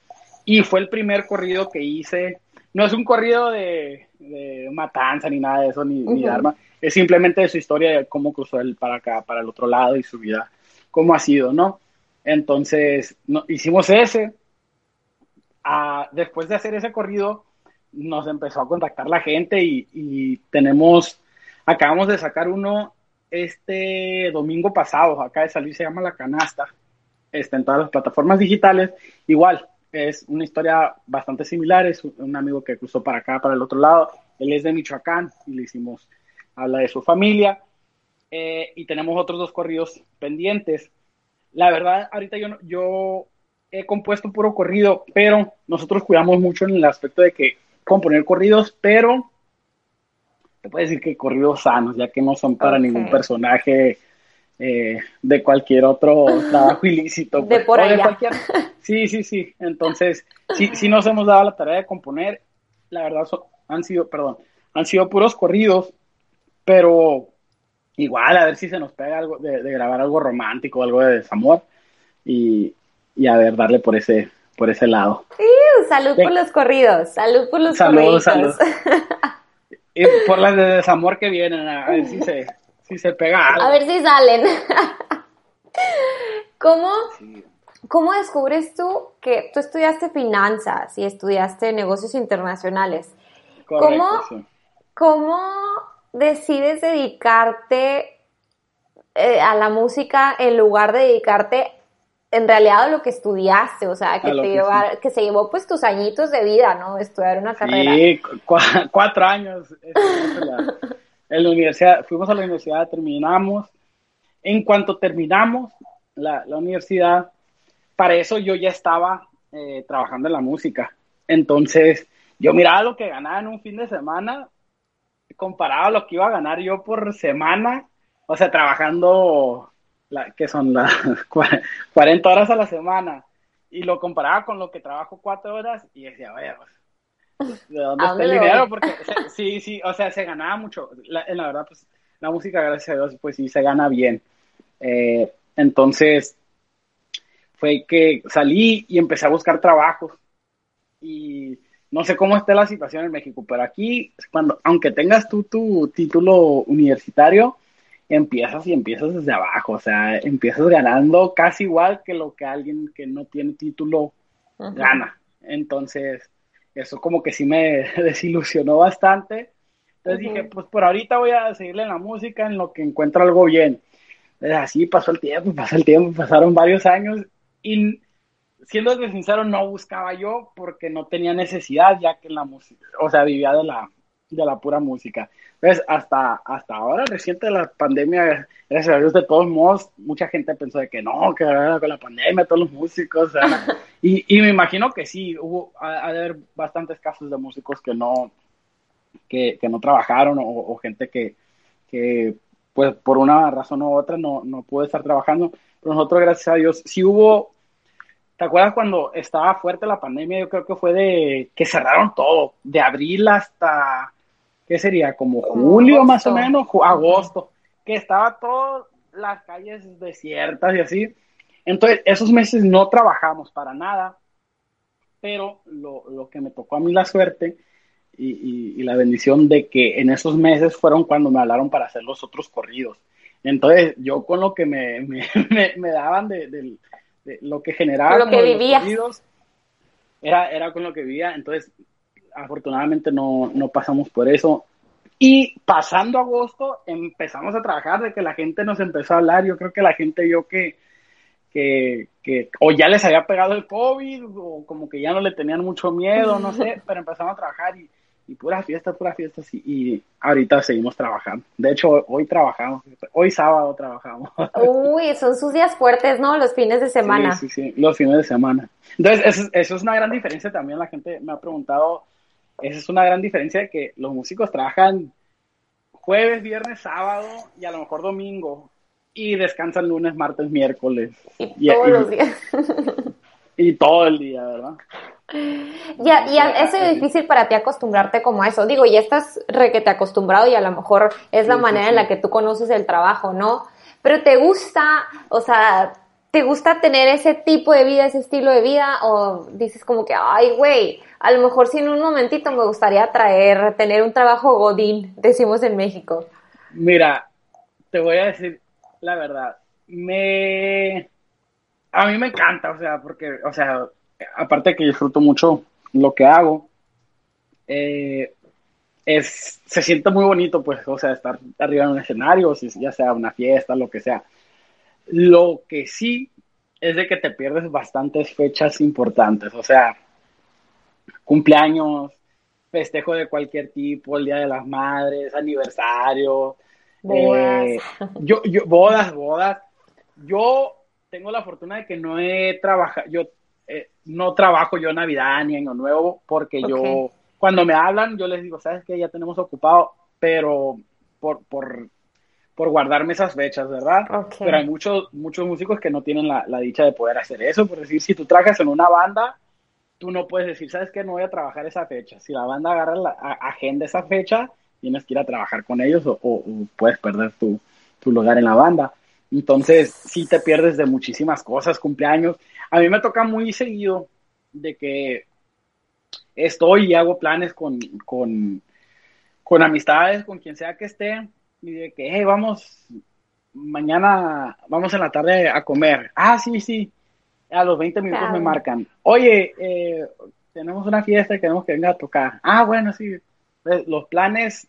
[SPEAKER 2] Y fue el primer corrido que hice. No es un corrido de, matanza ni nada de eso, ni, de arma. Es simplemente de su historia de cómo cruzó él para acá, para el otro lado y su vida, cómo ha sido, ¿no? Entonces, no, hicimos ese. Ah, después de hacer ese corrido, nos empezó a contactar la gente y, y tenemos, acabamos de sacar uno este domingo pasado, acá de salir, se llama La Canasta, está en todas las plataformas digitales, igual, es una historia bastante similar, es un amigo que cruzó para acá, para el otro lado, él es de Michoacán y le hicimos, habla de su familia, eh, y tenemos otros dos corridos pendientes. La verdad, ahorita yo, yo he compuesto puro corrido, pero nosotros cuidamos mucho en el aspecto de que componer corridos, pero te puedo decir que corridos sanos, ya que no son para ningún personaje eh, de cualquier otro trabajo ilícito.
[SPEAKER 1] de pues, por allá.
[SPEAKER 2] Sí, sí, sí. Entonces, sí, sí nos hemos dado la tarea de componer. La verdad, han sido, perdón, han sido puros corridos, pero igual a ver si se nos pega algo de, grabar algo romántico, algo de desamor y, y, a ver, darle por ese, por ese lado.
[SPEAKER 1] Sí, salud por los corridos, salud por los corridos. Salud.
[SPEAKER 2] por las de desamor que vienen, a ver si se, si se pega
[SPEAKER 1] A ver si salen. ¿Cómo, ¿Cómo descubres tú que tú estudiaste finanzas y estudiaste negocios internacionales? ¿Cómo, ¿Cómo decides dedicarte eh, a la música en lugar de dedicarte en realidad lo que estudiaste, o sea, que, te que, se llevó pues tus añitos de vida, ¿no? Estudiar una carrera.
[SPEAKER 2] Sí, cuatro años en la universidad, fuimos a la universidad, terminamos. En cuanto terminamos la, universidad, para eso yo ya estaba eh, trabajando en la música. Entonces, yo miraba lo que ganaba en un fin de semana, comparado a lo que iba a ganar yo por semana, o sea, trabajando que son las 40 horas a la semana, y lo comparaba con lo que trabajo cuatro horas y decía, pues, ¿de dónde está el dinero? Porque sí, sí, o sea, se ganaba mucho. La, la verdad, pues la música, gracias a Dios, pues sí, se gana bien. Eh, entonces, fue que salí y empecé a buscar trabajos. Y no sé cómo está la situación en México, pero aquí, cuando, aunque tengas tú tu título universitario, empiezas y empiezas desde abajo, o sea, empiezas ganando casi igual que lo que alguien que no tiene título gana. Entonces, eso como que sí me desilusionó bastante. Entonces dije, pues por ahorita voy a seguirle en la música en lo que encuentro algo bien. así pasó el tiempo, pasó el tiempo, pasaron varios años y siendo sincero no buscaba yo porque no tenía necesidad ya que la música, o sea, vivía de la, de la pura música. Entonces, hasta, hasta ahora, reciente la pandemia, gracias a Dios, de todos modos, mucha gente pensó de que no, que con la pandemia, todos los músicos, y, y, me imagino que sí, hubo, ha, de haber bastantes casos de músicos que no, que, que no trabajaron o, gente que, que, pues, por una razón u otra no, no pudo estar trabajando, pero nosotros, gracias a Dios, sí hubo ¿Te acuerdas cuando estaba fuerte la pandemia? Yo creo que fue de que cerraron todo, de abril hasta ¿qué sería? Como julio más o menos, agosto, que estaba todas las calles desiertas y así. Entonces, esos meses no trabajamos para nada, pero lo, que me tocó a mí la suerte y, la bendición de que en esos meses fueron cuando me hablaron para hacer los otros corridos. Entonces, yo con lo que me, me, daban de, lo que generaba.
[SPEAKER 1] Con lo que vivía.
[SPEAKER 2] Era, era con lo que vivía, entonces afortunadamente no, no pasamos por eso. Y pasando agosto empezamos a trabajar, de que la gente nos empezó a hablar, yo creo que la gente vio que, que, que, o ya les había pegado el COVID, o como que ya no le tenían mucho miedo, no sé, pero empezamos a trabajar y, y pura fiesta, pura fiesta, sí, y ahorita seguimos trabajando. De hecho, hoy trabajamos, hoy sábado trabajamos.
[SPEAKER 1] Uy, son sus días fuertes, ¿no? Los fines de semana.
[SPEAKER 2] Sí, sí, sí, los fines de semana. Entonces, eso, eso es una gran diferencia también, la gente me ha preguntado, esa es una gran diferencia de que los músicos trabajan jueves, viernes, sábado y a lo mejor domingo y descansan lunes, martes, miércoles.
[SPEAKER 1] Y, todos los días.
[SPEAKER 2] Y todo el día, ¿verdad?
[SPEAKER 1] Ya, y es difícil para ti acostumbrarte como a eso. Digo, ya estás re que te acostumbrado y a lo mejor es la manera en la que tú conoces el trabajo, ¿no? Pero te gusta, o sea, ¿te gusta tener ese tipo de vida, ese estilo de vida? O dices como que, ay, güey, a lo mejor si en un momentito me gustaría traer, tener un trabajo godín, decimos en México.
[SPEAKER 2] Mira, te voy a decir la verdad. Me... A mí me encanta, o sea, porque, o sea, aparte que disfruto mucho lo que hago, eh, es, se siente muy bonito, pues, o sea, estar arriba en un escenario, ya sea una fiesta, lo que sea. Lo que sí es de que te pierdes bastantes fechas importantes, o sea, cumpleaños, festejo de cualquier tipo, el Día de las Madres, aniversario, bodas, eh, yo, yo, bodas, bodas. Yo tengo la fortuna de que no he trabajado, yo eh, no trabajo yo Navidad ni Año Nuevo porque yo, cuando me hablan, yo les digo, sabes que ya tenemos ocupado, pero por, por, por guardarme esas fechas, ¿verdad? Pero hay muchos, muchos músicos que no tienen la, la, dicha de poder hacer eso, por decir, si tú trabajas en una banda, tú no puedes decir, sabes que no voy a trabajar esa fecha. Si la banda agarra la agenda esa fecha, tienes que ir a trabajar con ellos o, o, puedes perder tu, tu lugar en la banda. Entonces, sí te pierdes de muchísimas cosas, cumpleaños. A mí me toca muy seguido de que estoy y hago planes con, con, con amistades, con quien sea que esté, y de que, hey, vamos, mañana, vamos en la tarde a comer. Ah, sí, sí. A los 20 minutos me marcan. Oye, eh, tenemos una fiesta y queremos que venga a tocar. Ah, bueno, sí. Pues, los planes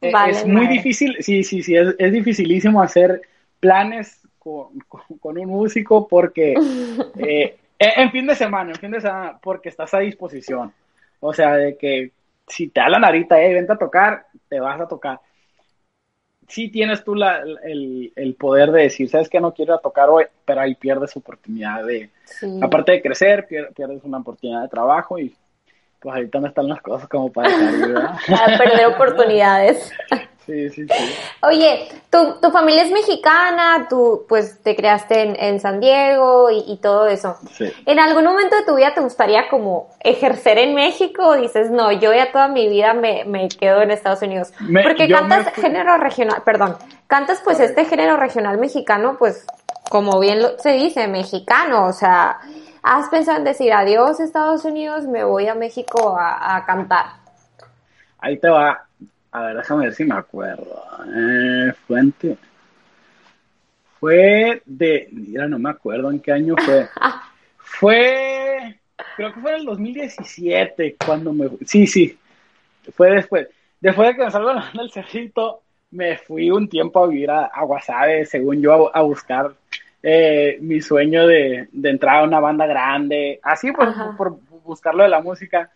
[SPEAKER 2] eh, es muy difícil, sí, sí, sí, es, es dificilísimo hacer planes con, un músico porque eh, en fin de semana, en fin de semana, porque estás a disposición. O sea, de que si te hablan ahorita, eh, vente a tocar, te vas a tocar. Sí tienes tú la, el, poder de decir, sabes que no quiero tocar hoy, pero ahí pierdes oportunidad de, aparte de crecer, pierdes una oportunidad de trabajo y pues ahorita no están las cosas como para
[SPEAKER 1] perder oportunidades.
[SPEAKER 2] Sí, sí, sí.
[SPEAKER 1] Oye, tu, tu familia es mexicana, tú pues te creaste en, en San Diego y, todo eso. Sí. ¿En algún momento de tu vida te gustaría como ejercer en México o dices, no, yo ya toda mi vida me, me quedo en Estados Unidos? Porque cantas género regional, perdón, cantas pues este género regional mexicano, pues como bien se dice, mexicano, o sea, ¿has pensado en decir adiós Estados Unidos, me voy a México a, a cantar?
[SPEAKER 2] Ahí te va a ver, déjame ver si me acuerdo. Eh, fuente. Fue de. Mira, no me acuerdo en qué año fue. fue. Creo que fue en el 2017 cuando me. Sí, sí. Fue después. Después de que me salgo del cerrito, me fui un tiempo a vivir a, a según yo, a, buscar eh, mi sueño de, de, entrar a una banda grande. Así por, por buscar lo de la música.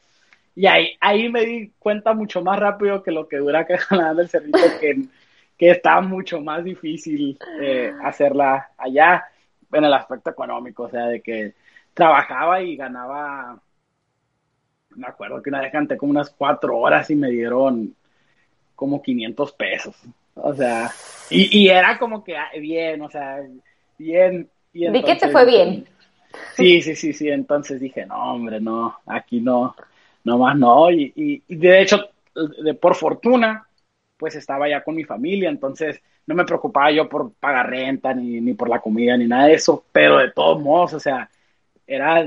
[SPEAKER 2] Y ahí, ahí me di cuenta mucho más rápido que lo que dura que ganando el servicio, que, que está mucho más difícil eh, hacerla allá en el aspecto económico, o sea, de que trabajaba y ganaba, me acuerdo que una vez canté como unas cuatro horas y me dieron como 500 pesos, o sea, y, y era como que ah, bien, o sea, bien.
[SPEAKER 1] Y ¿De qué te fue bien?
[SPEAKER 2] Sí, sí, sí, sí, entonces dije, no, hombre, no, aquí no, no más no, y, y, de hecho, de, por fortuna, pues estaba ya con mi familia, entonces no me preocupaba yo por pagar renta, ni, ni por la comida, ni nada de eso, pero de todos modos, o sea, era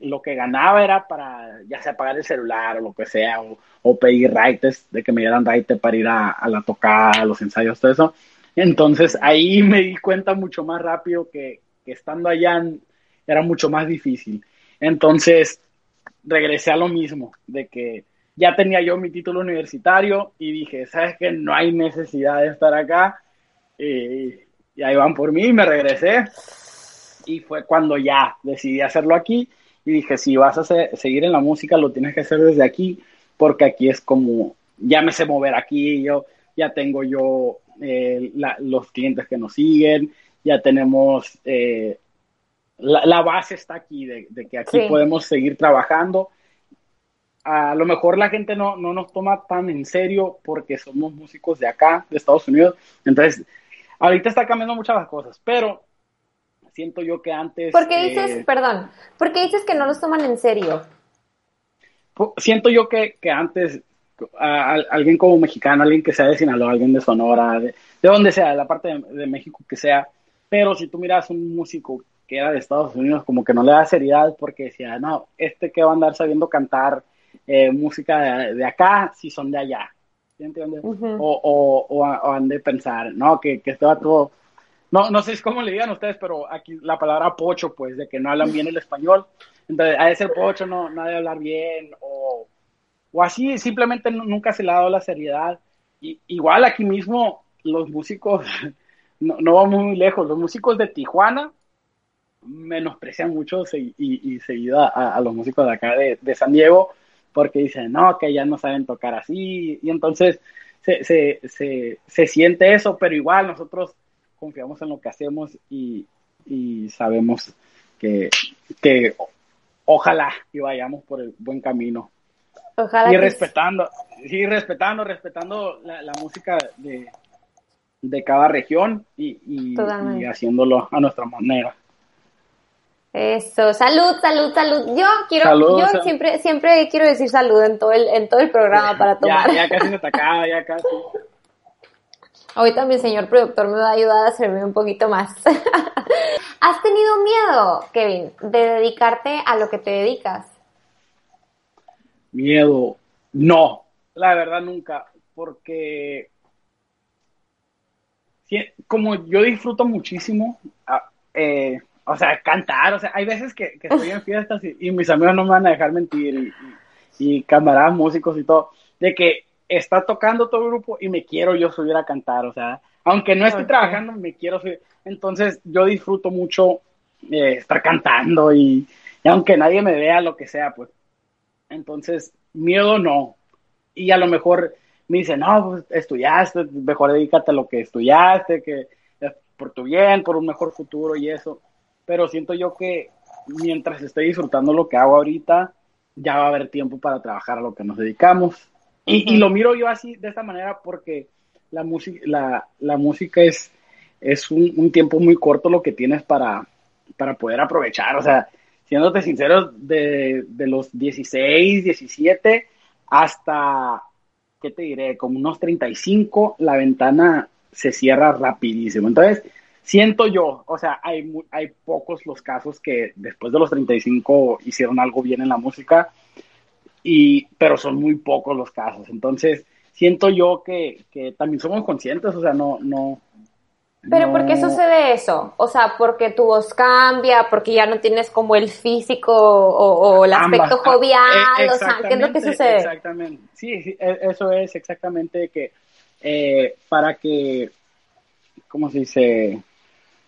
[SPEAKER 2] lo que ganaba era para ya sea pagar el celular o lo que sea, o, pedir raites, de que me dieran raite para ir a, a, la tocada, a los ensayos, todo eso. Entonces ahí me di cuenta mucho más rápido que estando allá era mucho más difícil. Entonces, regresé a lo mismo, de que ya tenía yo mi título universitario y dije, ¿sabes qué? No hay necesidad de estar acá. Eh, y ahí van por mí y me regresé. Y fue cuando ya decidí hacerlo aquí y dije, si vas a seguir en la música, lo tienes que hacer desde aquí, porque aquí es como, ya me sé mover aquí, yo ya tengo yo eh, los clientes que nos siguen, ya tenemos, eh, la, base está aquí, de, que aquí podemos seguir trabajando. A lo mejor la gente no, no nos toma tan en serio porque somos músicos de acá, de Estados Unidos. Entonces, ahorita está cambiando muchas las cosas, pero siento yo que antes...
[SPEAKER 1] ¿Por qué dices, eh, perdón, por qué dices que no los toman en serio?
[SPEAKER 2] Siento yo que, que antes alguien como mexicano, alguien que sea de Sinaloa, alguien de Sonora, de, donde sea, de la parte de, México que sea, pero si tú miras un músico que era de Estados Unidos, como que no le da seriedad porque decía, no, este que va a andar sabiendo cantar eh, música de, acá, si son de allá, entiendes? o, o, han de pensar, no, que, que va todo, no, no sé cómo le digan ustedes, pero aquí la palabra pocho, pues, de que no hablan bien el español, entonces a ese pocho no, no ha de hablar bien, o o así simplemente nunca se le ha dado la seriedad. Y, igual aquí mismo los músicos, no, no vamos muy lejos, los músicos de Tijuana menosprecian mucho y, y, seguida a, los músicos de acá de, San Diego porque dicen, no, que ya no saben tocar así. Y entonces se, se, se, se siente eso, pero igual nosotros confiamos en lo que hacemos y, y sabemos que, que ojalá y vayamos por el buen camino y respetando, sí, respetando, respetando la, música de, de, cada región y, haciéndolo a nuestra manera.
[SPEAKER 1] Eso, salud, salud, salud. Yo quiero, yo siempre, siempre quiero decir salud en todo el, en todo el programa para tomar.
[SPEAKER 2] Ya, ya casi se acaba, ya casi.
[SPEAKER 1] Ahorita mi señor productor me va a ayudar a servir un poquito más. ¿Has tenido miedo, Kevin, de dedicarte a lo que te dedicas?
[SPEAKER 2] Miedo, no, la verdad nunca, porque como yo disfruto muchísimo, ah, eh, o sea, cantar, o sea, hay veces que, estoy en fiestas y, mis amigos no me van a dejar mentir y, y, camaradas músicos y todo, de que está tocando todo el grupo y me quiero yo subir a cantar, o sea, aunque no esté trabajando, me quiero subir. Entonces yo disfruto mucho eh, estar cantando y, y, aunque nadie me vea, lo que sea, pues entonces, miedo no. Y a lo mejor me dicen, no, pues estudiaste, mejor dedícate a lo que estudiaste, que por tu bien, por un mejor futuro y eso. Pero siento yo que mientras esté disfrutando lo que hago ahorita, ya va a haber tiempo para trabajar a lo que nos dedicamos. Y, lo miro yo así, de esta manera, porque la, música la, la música es, es un, un, tiempo muy corto lo que tienes para, para poder aprovechar. O sea, siéndote sincero, de, de los 16, 17 hasta, ¿qué te diré? Como unos 35, la ventana se cierra rapidísimo. Entonces, siento yo, o sea, hay, hay pocos los casos que después de los 35 hicieron algo bien en la música, y, pero son muy pocos los casos. Entonces, siento yo que, que también somos conscientes, o sea, no, no,
[SPEAKER 1] pero ¿por qué sucede eso? O sea, porque tu voz cambia, porque ya no tienes como el físico o, el aspecto ah, jovial, eh, o sea, ¿qué es lo que sucede?
[SPEAKER 2] Exactamente, sí, e, eso es exactamente que eh, para que, ¿cómo se dice?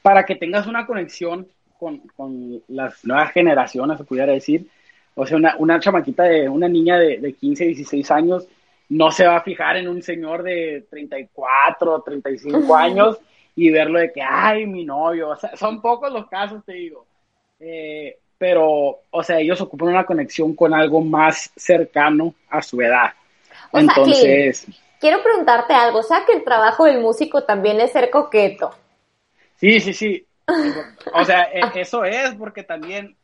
[SPEAKER 2] Para que tengas una conexión con, las nuevas generaciones, se pudiera decir, o sea, una, una chamaquita de, una niña de, de 15, 16 años, no se va a fijar en un señor de 34, 35 años y verlo de que, ay, mi novio, o sea, son pocos los casos, te digo. Eh, pero, o sea, ellos ocupan una conexión con algo más cercano a su edad. Entonces...
[SPEAKER 1] quiero preguntarte algo, o sea, que el trabajo del músico también es ser coqueto.
[SPEAKER 2] Sí, sí, sí. O sea, e, eso es porque también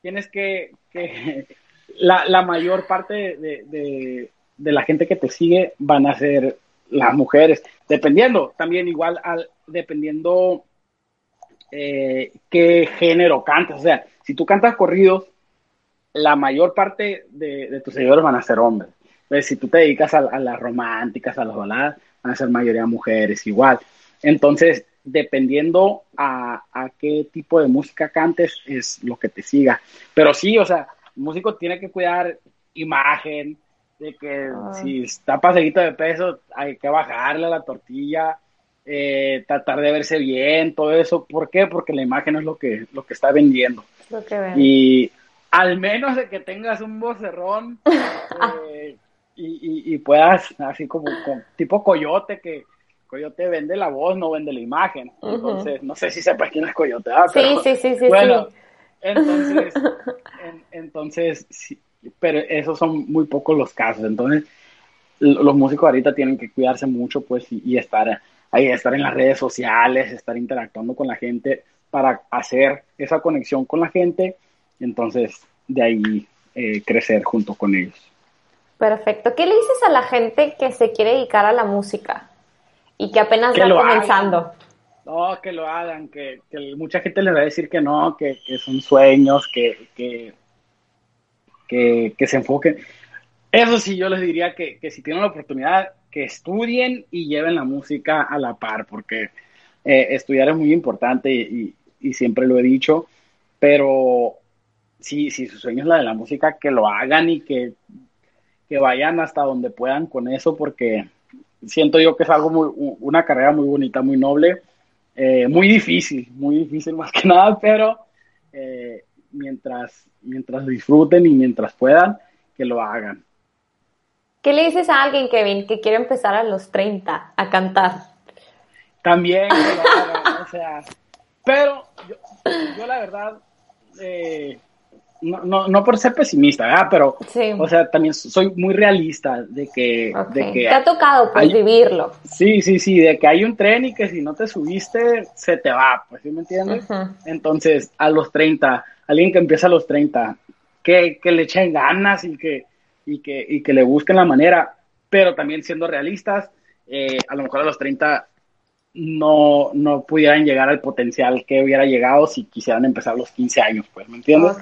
[SPEAKER 2] tienes que, que la, mayor parte de, la gente que te sigue van a ser las mujeres, dependiendo, también igual al, dependiendo eh, qué género cantas. O sea, si tú cantas corridos, la mayor parte de, tus seguidores van a ser hombres. Si tú te dedicas a, las románticas, a las baladas, van a ser mayoría mujeres igual. Entonces, dependiendo a, qué tipo de música cantes, es lo que te siga. Pero sí, o sea, el músico tiene que cuidar imagen, de que ah. si está pasadito de peso, hay que bajarle la tortilla, eh, tratar de verse bien, todo eso. ¿Por qué? Porque la imagen es lo que, lo que está vendiendo. y al menos de que tengas un vocerrón eh, y, puedas, así como tipo coyote, que coyote vende la voz, no vende la imagen. Entonces, no sé si sepas quién es coyote. Ah,
[SPEAKER 1] sí, sí, sí, sí.
[SPEAKER 2] Bueno, entonces, entonces, pero esos son muy pocos los casos. Entonces, los músicos ahorita tienen que cuidarse mucho, pues, y, estar ahí, estar en las redes sociales, estar interactuando con la gente para hacer esa conexión con la gente. Entonces, de ahí eh, crecer junto con ellos.
[SPEAKER 1] Perfecto. ¿Qué le dices a la gente que se quiere dedicar a la música y que apenas está comenzando?
[SPEAKER 2] No, que lo hagan, que, mucha gente les va a decir que no, que, son sueños, que, que, que, se enfoquen. Eso sí, yo les diría que, si tienen la oportunidad, que estudien y lleven la música a la par, porque eh, estudiar es muy importante y, y, siempre lo he dicho, pero si, si su sueño es la de la música, que lo hagan y que que vayan hasta donde puedan con eso, porque siento yo que es algo muy, una carrera muy bonita, muy noble, eh, muy difícil, muy difícil más que nada, pero eh, mientras, mientras disfruten y mientras puedan, que lo hagan.
[SPEAKER 1] ¿Qué le dices a alguien, Kevin, que quiere empezar a los 30 a cantar?
[SPEAKER 2] También, que lo hagan, o sea, pero yo, yo la verdad, eh, no, no, no por ser pesimista, ¿verdad? Pero, o sea, también soy muy realista de que... De que
[SPEAKER 1] te ha tocado pues, vivirlo.
[SPEAKER 2] Sí, sí, sí, de que hay un tren y que si no te subiste, se te va, pues, ¿sí me entiendes? Entonces, a los 30, alguien que empieza a los 30, que, que le echen ganas y que, y, que, y que le busquen la manera, pero también siendo realistas, eh, a lo mejor a los 30 no, no pudieran llegar al potencial que hubiera llegado si quisieran empezar los 15 años, pues, ¿me entiendes?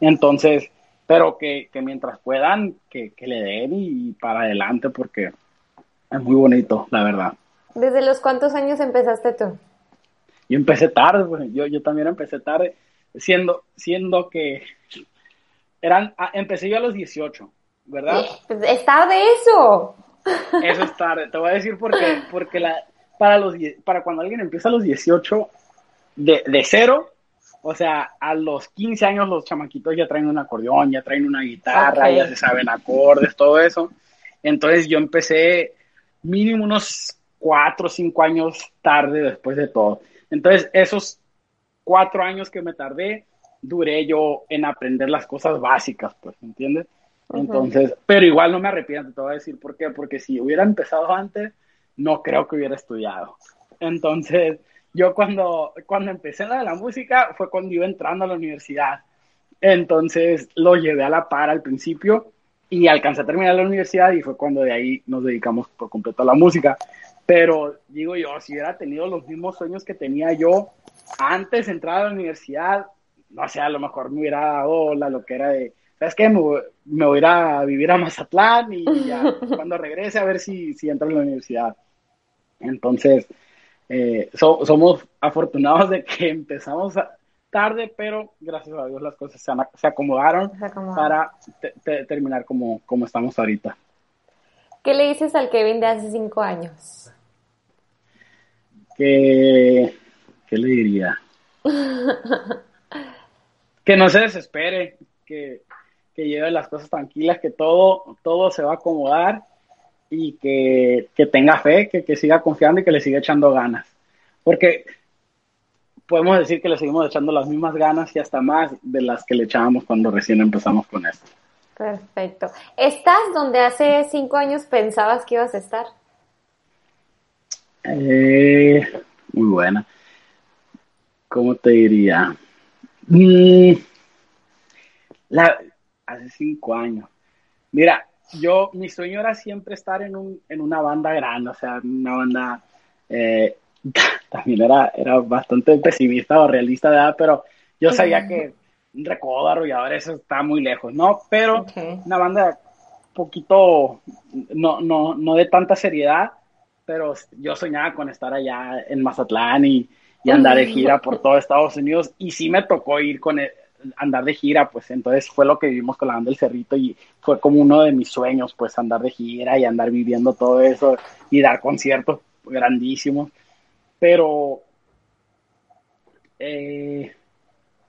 [SPEAKER 2] Entonces, pero que, mientras puedan, que, le den y para adelante porque es muy bonito, la verdad.
[SPEAKER 1] ¿Desde los cuántos años empezaste tú?
[SPEAKER 2] Yo empecé tarde, pues, yo, yo también empecé tarde, siendo, siendo que eran, ah, empecé yo a los 18, ¿verdad?
[SPEAKER 1] Pues, es tarde eso.
[SPEAKER 2] Eso es tarde, te voy a decir por qué, porque la, para, los, para cuando alguien empieza a los 18 de, de cero, o sea, a los 15 años los chamaquitos ya traen un acordeón, ya traen una guitarra, ya se saben acordes, todo eso. Entonces yo empecé mínimo unos 4 o 5 años tarde después de todo. Entonces esos 4 años que me tardé, duré yo en aprender las cosas básicas, pues, ¿entiendes? Entonces, pero igual no me arrepiento, te voy a decir por qué, porque si hubiera empezado antes, no creo que hubiera estudiado. Entonces, yo cuando, cuando empecé la de la música fue cuando iba entrando a la universidad. Entonces, lo llevé a la par al principio y alcancé a terminar la universidad y fue cuando de ahí nos dedicamos por completo a la música. Pero digo yo, si hubiera tenido los mismos sueños que tenía yo antes de entrar a la universidad, no sé, a lo mejor me hubiera dado la loquera de, ¿sabes qué? Me, me voy a ir a vivir a Mazatlán y ya cuando regrese a ver si, si entro en la universidad. Entonces, eh, somos afortunados de que empezamos tarde, pero gracias a Dios las cosas se, acomodaron, para terminar como, como estamos ahorita.
[SPEAKER 1] ¿Qué le dices al Kevin de hace cinco años?
[SPEAKER 2] Que, ¿Qué le diría? que no se desespere, que, que lleve las cosas tranquilas, que todo, todo se va a acomodar y que, tenga fe, que, siga confiando y que le siga echando ganas. Porque podemos decir que le seguimos echando las mismas ganas y hasta más de las que le echábamos cuando recién empezamos con esto.
[SPEAKER 1] Perfecto. ¿Estás donde hace cinco años pensabas que ibas a estar?
[SPEAKER 2] Eh, muy buena. ¿Cómo te diría? Mm, la, hace cinco años. Mira, yo, mi sueño era siempre estar en, un, en una banda grande, o sea, una banda, eh, también era, era bastante pesimista o realista, ¿verdad? Pero yo sabía que un recodo arrollador, eso está muy lejos, ¿no? Pero una banda poquito, no, no, no de tanta seriedad, pero yo soñaba con estar allá en Mazatlán y, y andar de gira por todo Estados Unidos y sí me tocó ir con el, andar de gira, pues entonces fue lo que vivimos con la banda del Cerrito y fue como uno de mis sueños, pues andar de gira y andar viviendo todo eso y dar conciertos grandísimos. Pero eh,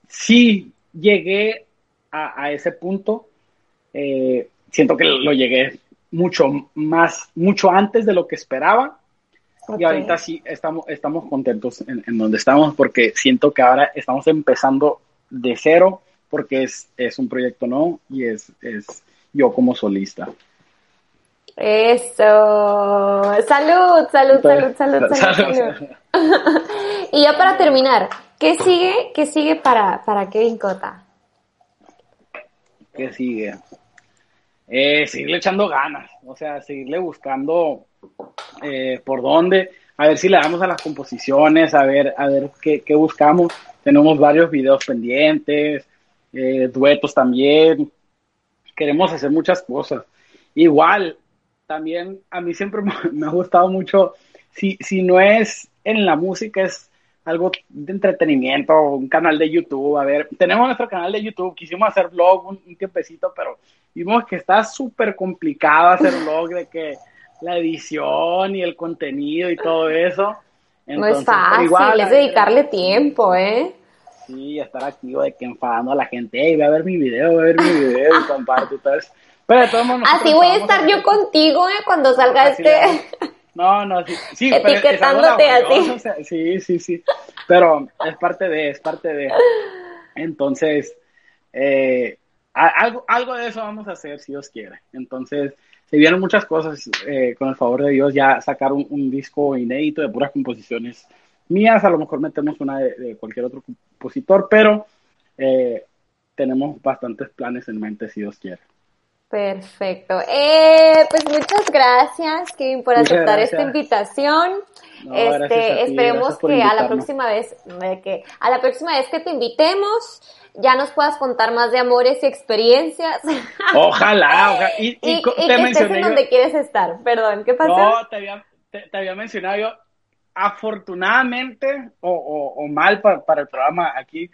[SPEAKER 2] sí llegué a, ese punto, eh, siento que lo llegué mucho más, mucho antes de lo que esperaba. Y ahorita sí estamos, estamos contentos en, en, donde estamos porque siento que ahora estamos empezando de cero porque es, es un proyecto no y es, es yo como solista.
[SPEAKER 1] Eso. Salud, salud, salud, salud, salud, y ya para terminar, ¿qué sigue, qué sigue para, para Kevin Cota?
[SPEAKER 2] ¿Qué sigue? Eh, seguirle echando ganas, o sea, seguirle buscando eh, por dónde, a ver si le damos a las composiciones, a ver, a ver qué, qué buscamos. Tenemos varios videos pendientes, eh, duetos también. Queremos hacer muchas cosas. Igual, también a mí siempre me ha gustado mucho, si, si no es en la música, es algo de entretenimiento, un canal de YouTube. A ver, tenemos nuestro canal de YouTube, quisimos hacer vlog un, un tiempecito, pero vimos que está súper complicado hacer vlog, de que la edición y el contenido y todo eso.
[SPEAKER 1] no es fácil, es dedicarle tiempo, ¿eh?
[SPEAKER 2] Sí, estar activo de que enfadando a la gente, hey, ve a ver mi video, ve a ver mi video y comparte y todo eso. Pero de todos modos,
[SPEAKER 1] Así voy a estar yo contigo, ¿eh? Cuando salga este...
[SPEAKER 2] No, no, sí, sí
[SPEAKER 1] etiquetándote a ti.
[SPEAKER 2] sí, sí, sí. Pero es parte de, es parte de. Entonces, eh, algo, algo de eso vamos a hacer si Dios quiere. Entonces, se vieron muchas cosas eh, con el favor de Dios. Ya sacar un, disco inédito de puras composiciones mías. A lo mejor metemos una de, cualquier otro compositor, pero eh, tenemos bastantes planes en mente si Dios quiere.
[SPEAKER 1] Perfecto. Eh, pues muchas gracias, Kevin, por aceptar esta invitación. este, esperemos que a la próxima vez, que a la próxima vez que te invitemos, ya nos puedas contar más de amores y experiencias.
[SPEAKER 2] Ojalá, ojalá. Y,
[SPEAKER 1] y, te que estés en donde quieres estar. Perdón, ¿qué pasó?
[SPEAKER 2] No, te había, te, había mencionado yo, afortunadamente o, o, mal para, para el programa aquí,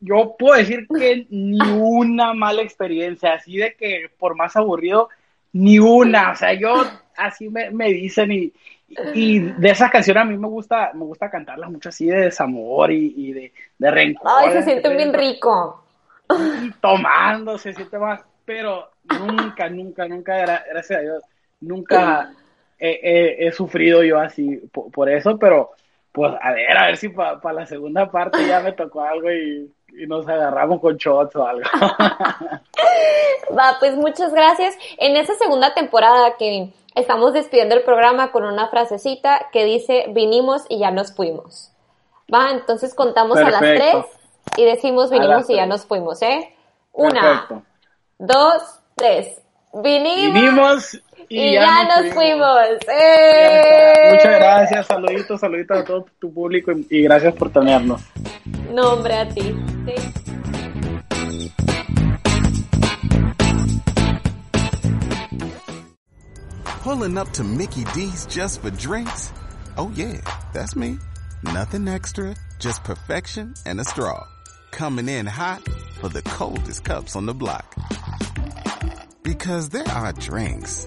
[SPEAKER 2] yo puedo decir que ni una mala experiencia, así de que por más aburrido, ni una. O sea, yo así me, me dicen y, y de esas canciones a mí me gusta, me gusta cantarlas mucho así de desamor y, y de, de rencor.
[SPEAKER 1] Ay, se siente bien rico.
[SPEAKER 2] Y tomando, se siente más, pero nunca, nunca, nunca, gracias a Dios, nunca he, he, sufrido yo así por, eso, pero pues a ver, a ver si para la segunda parte ya me tocó algo y y nos agarramos con shots o algo.
[SPEAKER 1] Va, pues muchas gracias. En esta segunda temporada, Kevin, estamos despidiendo el programa con una frasecita que dice, vinimos y ya nos fuimos. Va, entonces contamos a las tres y decimos, vinimos y ya nos fuimos, ¿eh? Una, dos, tres. Vinimos, y, ya, nos, fuimos. ¡Eh!
[SPEAKER 2] Muchas gracias, saluditos, saluditos a todo tu público y, gracias por tenernos.
[SPEAKER 1] Nombre a ti.
[SPEAKER 3] Pulling up to Mickey D's just for drinks? Oh yeah, that's me. Nothing extra, just perfection and a straw. Coming in hot for the coldest cups on the block. Because there are drinks